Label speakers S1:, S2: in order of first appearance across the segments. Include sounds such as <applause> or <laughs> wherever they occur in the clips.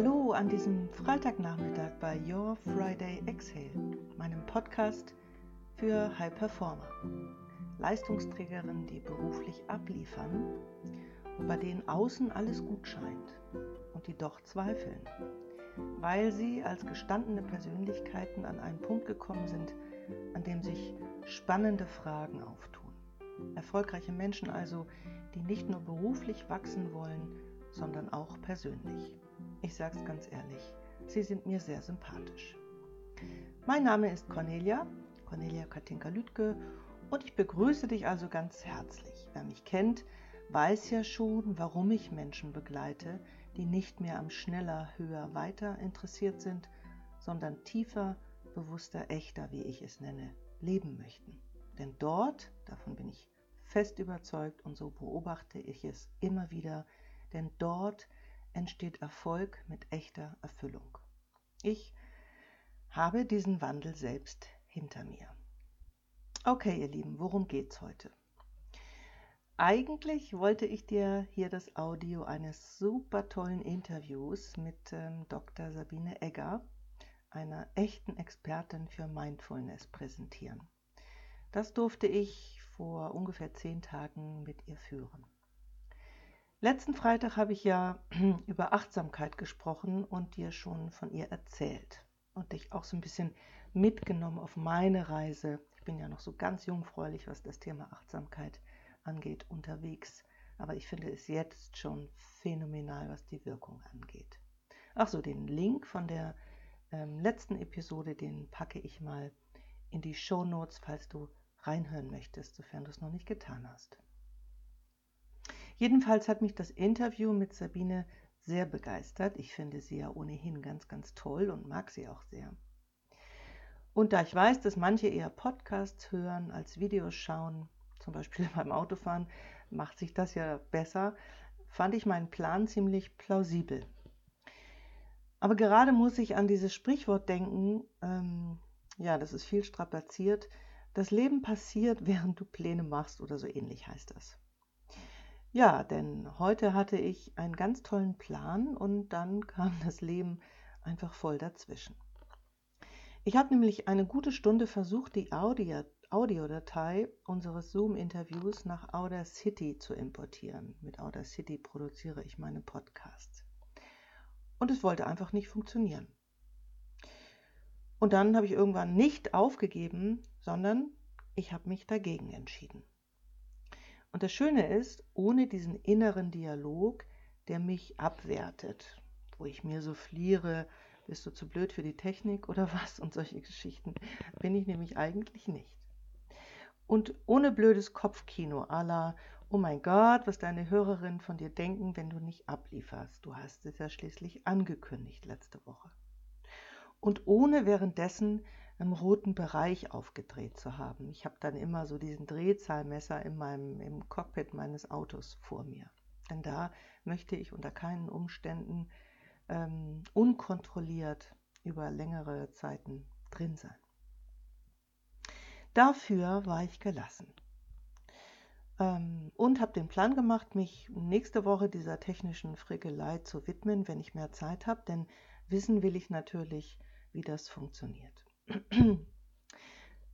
S1: Hallo an diesem Freitagnachmittag bei Your Friday Exhale, meinem Podcast für High Performer. Leistungsträgerinnen, die beruflich abliefern und bei denen außen alles gut scheint und die doch zweifeln, weil sie als gestandene Persönlichkeiten an einen Punkt gekommen sind, an dem sich spannende Fragen auftun. Erfolgreiche Menschen also, die nicht nur beruflich wachsen wollen, sondern auch persönlich. Ich sage es ganz ehrlich, Sie sind mir sehr sympathisch. Mein Name ist Cornelia, Cornelia Katinka-Lütke und ich begrüße dich also ganz herzlich. Wer mich kennt, weiß ja schon, warum ich Menschen begleite, die nicht mehr am schneller, höher, weiter interessiert sind, sondern tiefer, bewusster, echter, wie ich es nenne, leben möchten. Denn dort, davon bin ich fest überzeugt und so beobachte ich es immer wieder, denn dort entsteht Erfolg mit echter Erfüllung. Ich habe diesen Wandel selbst hinter mir. Okay, ihr Lieben, worum geht's heute? Eigentlich wollte ich dir hier das Audio eines super tollen Interviews mit ähm, Dr. Sabine Egger, einer echten Expertin für Mindfulness, präsentieren. Das durfte ich vor ungefähr zehn Tagen mit ihr führen. Letzten Freitag habe ich ja <clears throat> über Achtsamkeit gesprochen und dir schon von ihr erzählt und dich auch so ein bisschen mitgenommen auf meine Reise. Ich bin ja noch so ganz jungfräulich, was das Thema Achtsamkeit angeht, unterwegs. Aber ich finde es jetzt schon phänomenal, was die Wirkung angeht. Ach so, den Link von der ähm, letzten Episode, den packe ich mal in die Show Notes, falls du reinhören möchtest, sofern du es noch nicht getan hast. Jedenfalls hat mich das Interview mit Sabine sehr begeistert. Ich finde sie ja ohnehin ganz, ganz toll und mag sie auch sehr. Und da ich weiß, dass manche eher Podcasts hören als Videos schauen, zum Beispiel <laughs> beim Autofahren, macht sich das ja besser, fand ich meinen Plan ziemlich plausibel. Aber gerade muss ich an dieses Sprichwort denken, ähm, ja, das ist viel strapaziert. Das Leben passiert, <laughs> während du Pläne machst oder so ähnlich heißt das. Ja, denn heute hatte ich einen ganz tollen Plan und dann <laughs> kam das Leben einfach voll dazwischen. Ich habe nämlich eine gute Stunde versucht, die Audio, Audiodatei unseres Zoom-Interviews nach Audacity zu importieren. Mit Audacity produziere ich meine Podcasts. Und es wollte einfach nicht funktionieren. Und dann habe ich irgendwann nicht aufgegeben, sondern ich habe mich dagegen entschieden. Und das Schöne ist, ohne diesen inneren Dialog, der mich abwertet, wo ich mir so fliere, bist du zu blöd für die Technik oder <laughs> was und solche Geschichten, bin ich nämlich eigentlich nicht. Und ohne blödes Kopfkino la, oh mein Gott, was deine Hörerinnen von dir denken, wenn du nicht ablieferst. Du hast es ja schließlich angekündigt letzte Woche. Und ohne währenddessen im roten Bereich aufgedreht zu haben. Ich habe dann immer so diesen Drehzahlmesser in meinem, im Cockpit meines Autos vor mir. Denn da möchte ich unter keinen Umständen ähm, unkontrolliert über längere Zeiten drin sein. Dafür war ich gelassen ähm, und habe den Plan gemacht, mich nächste Woche dieser technischen Frickelei zu widmen, wenn ich mehr Zeit habe, denn wissen will ich natürlich, wie das funktioniert.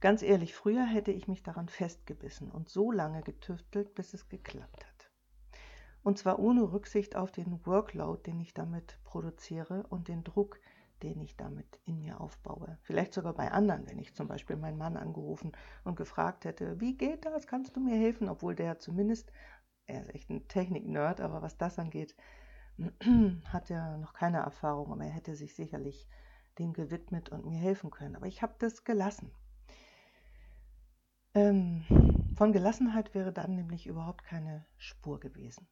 S1: Ganz ehrlich, früher hätte ich mich daran festgebissen und so lange getüftelt, bis es geklappt hat. Und zwar ohne Rücksicht auf den Workload, den ich damit produziere und den Druck, den ich damit in mir aufbaue. Vielleicht sogar bei anderen, wenn ich zum Beispiel meinen Mann angerufen und gefragt hätte, wie geht das, kannst du mir helfen, obwohl der zumindest, er ist echt ein Technik-Nerd, aber was das angeht, <clears throat> hat er noch keine Erfahrung, aber er hätte sich sicherlich dem gewidmet und mir helfen können. Aber ich habe das gelassen. Ähm, von Gelassenheit wäre dann nämlich überhaupt keine Spur gewesen.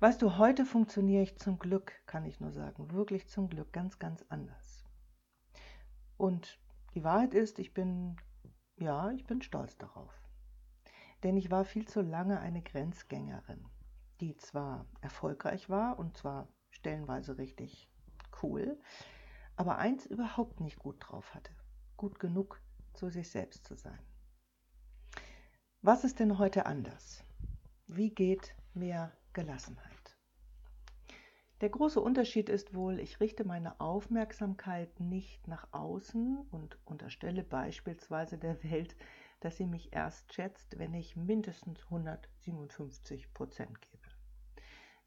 S1: Weißt du, heute funktioniere ich zum Glück, kann ich nur sagen, wirklich zum Glück ganz, ganz anders. Und die Wahrheit ist, ich bin, ja, ich bin stolz darauf. Denn ich war viel zu lange eine Grenzgängerin, die zwar erfolgreich war und zwar stellenweise richtig cool, aber eins überhaupt nicht gut drauf hatte, gut genug zu sich selbst zu sein. Was ist denn heute anders? Wie geht mehr Gelassenheit? Der große Unterschied ist wohl, ich richte meine Aufmerksamkeit nicht nach außen und unterstelle beispielsweise der Welt, dass sie mich erst schätzt, wenn ich mindestens 157 Prozent gebe.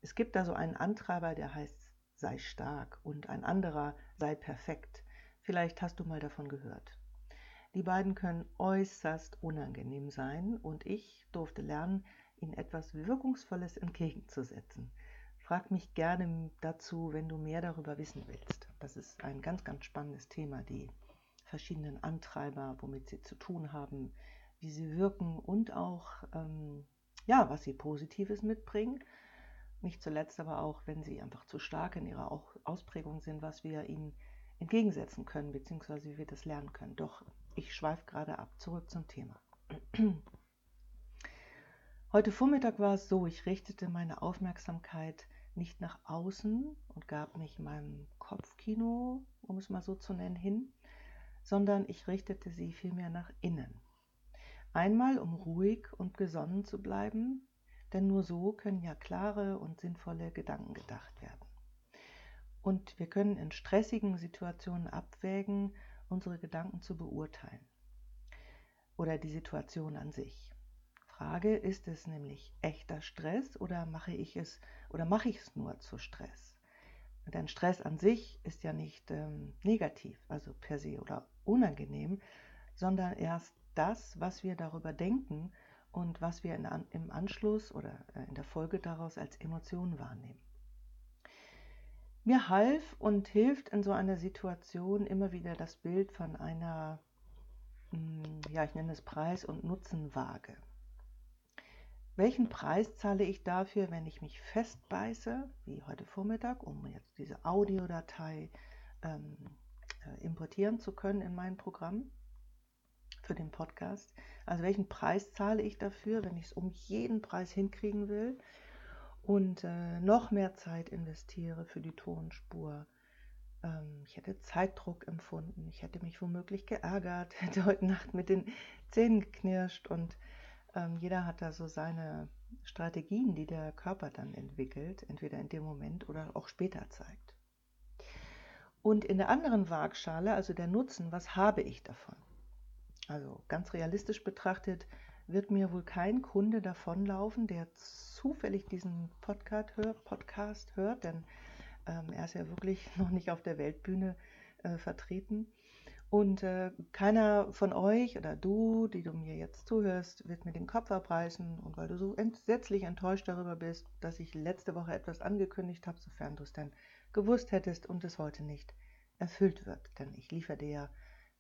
S1: Es gibt da so einen Antreiber, der heißt sei stark und ein anderer sei perfekt. Vielleicht hast du mal davon gehört. Die beiden können äußerst unangenehm sein und ich durfte lernen, ihnen etwas Wirkungsvolles entgegenzusetzen. Frag mich gerne dazu, wenn du mehr darüber wissen willst. Das ist ein ganz, ganz spannendes Thema, die verschiedenen Antreiber, womit sie zu tun haben, wie sie wirken und auch, ähm, ja, was sie Positives mitbringen. Nicht zuletzt aber auch, wenn sie einfach zu stark in ihrer Ausprägung sind, was wir ihnen entgegensetzen können, beziehungsweise wie wir das lernen können. Doch ich schweife gerade ab, zurück zum Thema. <clears throat> Heute Vormittag war es so, ich richtete meine Aufmerksamkeit nicht nach außen und gab mich meinem Kopfkino, um es mal so zu nennen, hin, sondern ich richtete sie vielmehr nach innen. Einmal, um ruhig und gesonnen zu bleiben, denn nur so können ja klare und sinnvolle Gedanken gedacht werden. Und wir können in stressigen Situationen abwägen, unsere Gedanken zu beurteilen oder die Situation an sich. Frage, ist es nämlich echter Stress oder mache ich es oder mache ich es nur zu Stress? Denn Stress an sich ist ja nicht ähm, negativ, also per se oder unangenehm, sondern erst das, was wir darüber denken und was wir in, im Anschluss oder äh, in der Folge daraus als Emotionen wahrnehmen. Mir half und hilft in so einer Situation immer wieder das Bild von einer, hm, ja, ich nenne es Preis- und Nutzenwaage. Welchen Preis zahle ich dafür, wenn ich mich festbeiße, wie heute Vormittag, um jetzt diese Audiodatei ähm, äh, importieren zu können in mein Programm für den Podcast? Also welchen Preis zahle ich dafür, wenn ich es um jeden Preis hinkriegen will und äh, noch mehr Zeit investiere für die Tonspur? Ähm, ich hätte Zeitdruck empfunden, ich hätte mich womöglich geärgert, <laughs> hätte heute Nacht mit den Zähnen geknirscht und ähm, jeder hat da so seine Strategien, die der Körper dann entwickelt, entweder in dem Moment oder auch später zeigt. Und in der anderen Waagschale, also der Nutzen, was habe ich davon? Also ganz realistisch betrachtet wird mir wohl kein Kunde davonlaufen, der zufällig diesen Podcast, hör, Podcast hört, denn ähm, er ist ja wirklich <laughs> noch nicht auf der Weltbühne äh, vertreten. Und äh, keiner von euch oder du, die du mir jetzt zuhörst, wird mir den Kopf abreißen. Und weil du so entsetzlich enttäuscht darüber bist, dass ich letzte Woche etwas angekündigt habe, sofern du es denn gewusst hättest und es heute nicht erfüllt wird. Denn ich liefere dir ja,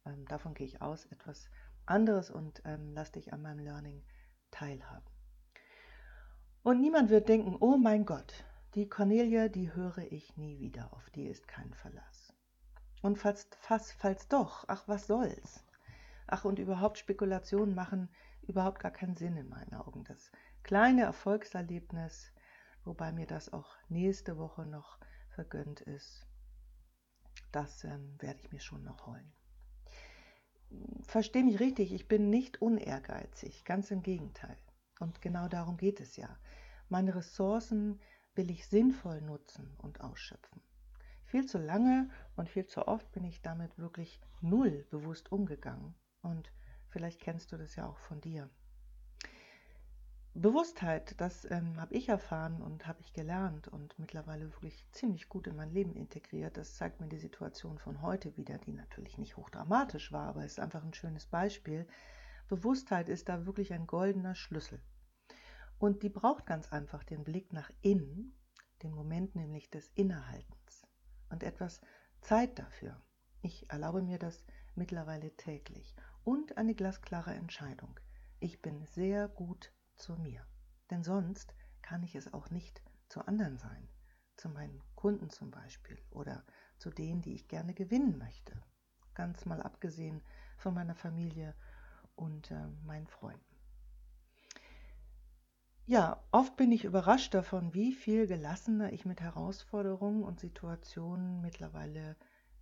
S1: ähm, davon gehe ich aus, etwas anderes und ähm, lass dich an meinem Learning teilhaben. Und niemand wird denken, oh mein Gott, die Cornelia, die höre ich nie wieder, auf die ist kein Verlass. Und falls, falls, falls doch, ach was soll's. Ach und überhaupt Spekulationen machen überhaupt gar keinen Sinn in meinen Augen. Das kleine Erfolgserlebnis, wobei mir das auch nächste Woche noch vergönnt ist, das ähm, werde ich mir schon noch holen. Verstehe mich richtig, ich bin nicht unehrgeizig, ganz im Gegenteil. Und genau darum geht es ja. Meine Ressourcen will ich sinnvoll nutzen und ausschöpfen. Viel zu lange und viel zu oft bin ich damit wirklich null bewusst umgegangen. Und vielleicht kennst du das ja auch von dir. Bewusstheit, das ähm, habe ich erfahren und habe ich gelernt und mittlerweile wirklich ziemlich gut in mein Leben integriert. Das zeigt mir die Situation von heute wieder, die natürlich nicht hochdramatisch war, aber ist einfach ein schönes Beispiel. Bewusstheit ist da wirklich ein goldener Schlüssel. Und die braucht ganz einfach den Blick nach innen, den Moment nämlich des Innehaltens und etwas Zeit dafür. Ich erlaube mir das mittlerweile täglich. Und eine glasklare Entscheidung. Ich bin sehr gut zu mir. Denn sonst kann ich es auch nicht zu anderen sein. Zu meinen Kunden zum Beispiel oder zu denen, die ich gerne gewinnen möchte. Ganz mal abgesehen von meiner Familie und äh, meinen Freunden. Ja, oft bin ich überrascht davon, wie viel gelassener ich mit Herausforderungen und Situationen mittlerweile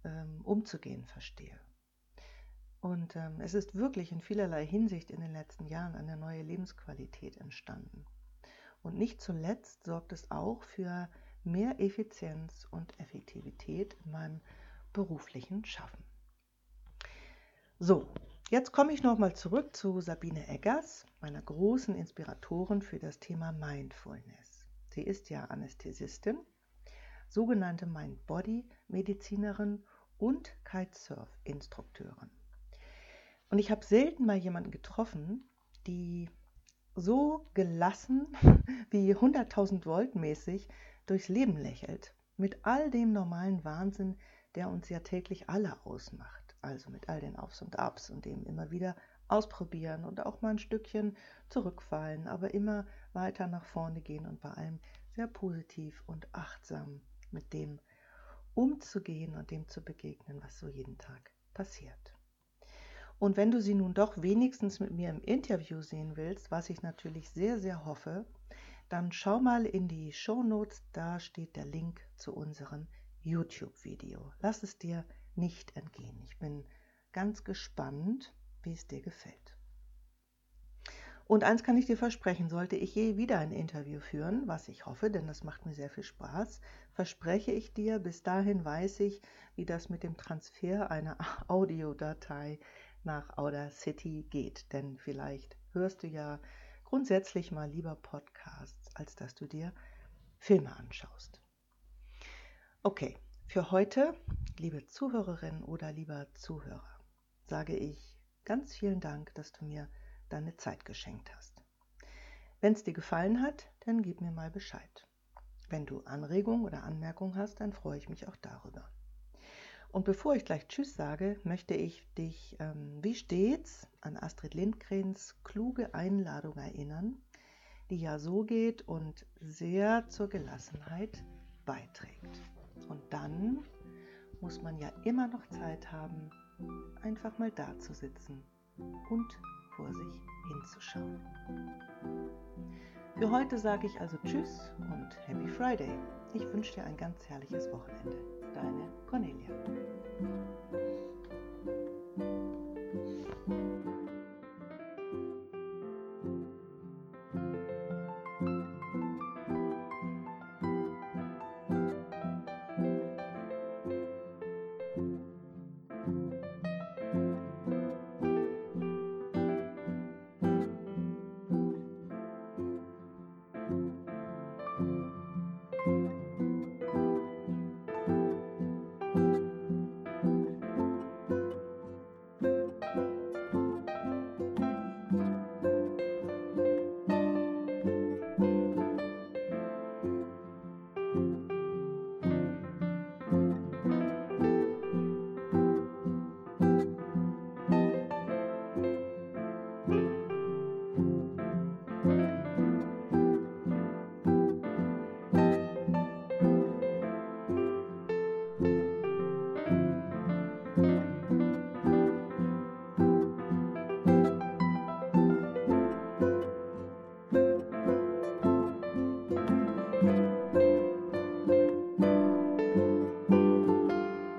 S1: ähm, umzugehen verstehe. Und ähm, es ist wirklich in vielerlei Hinsicht in den letzten Jahren eine neue Lebensqualität entstanden. Und nicht zuletzt sorgt es auch für mehr Effizienz und Effektivität in meinem beruflichen Schaffen. So, jetzt komme ich nochmal zurück zu Sabine Eggers, meiner großen Inspiratorin für das Thema Mindfulness. Sie ist ja Anästhesistin, sogenannte Mind-Body-Medizinerin und Kitesurf-Instrukteurin. Und ich habe selten mal jemanden getroffen, die so gelassen <laughs> wie 100.000 Volt mäßig durchs Leben lächelt, mit all dem normalen Wahnsinn, der uns ja täglich alle ausmacht, also mit all den Aufs und Abs und dem immer wieder ausprobieren und auch mal ein Stückchen zurückfallen, aber immer weiter nach vorne gehen und bei allem sehr positiv und achtsam mit dem umzugehen und dem zu begegnen, was so jeden Tag passiert. Und wenn du sie nun doch wenigstens mit mir im Interview sehen willst, was ich natürlich sehr, sehr hoffe, dann schau mal in die Show Notes, da steht der Link zu unserem YouTube-Video. Lass es dir nicht entgehen. Ich bin ganz gespannt, wie es dir gefällt. Und eins kann ich dir versprechen, sollte ich je wieder ein Interview führen, was ich hoffe, denn das macht mir sehr viel Spaß, verspreche ich dir, bis dahin weiß ich, wie das mit dem Transfer einer <laughs> Audiodatei nach Outer City geht. Denn vielleicht hörst du ja grundsätzlich mal lieber Podcasts, als dass du dir Filme anschaust. Okay, für heute, liebe Zuhörerin oder lieber Zuhörer, sage ich ganz vielen Dank, dass du mir deine Zeit geschenkt hast. Wenn es dir gefallen hat, dann gib mir mal Bescheid. Wenn du Anregungen oder Anmerkungen hast, dann freue ich mich auch darüber. Und bevor ich gleich Tschüss sage, möchte ich dich ähm, wie stets an Astrid Lindgrens kluge Einladung erinnern, die ja so geht und sehr zur Gelassenheit beiträgt. Und dann muss man ja immer noch Zeit haben, einfach mal da zu sitzen und vor sich hinzuschauen. Für heute sage ich also Tschüss und Happy Friday. Ich wünsche dir ein ganz herrliches Wochenende.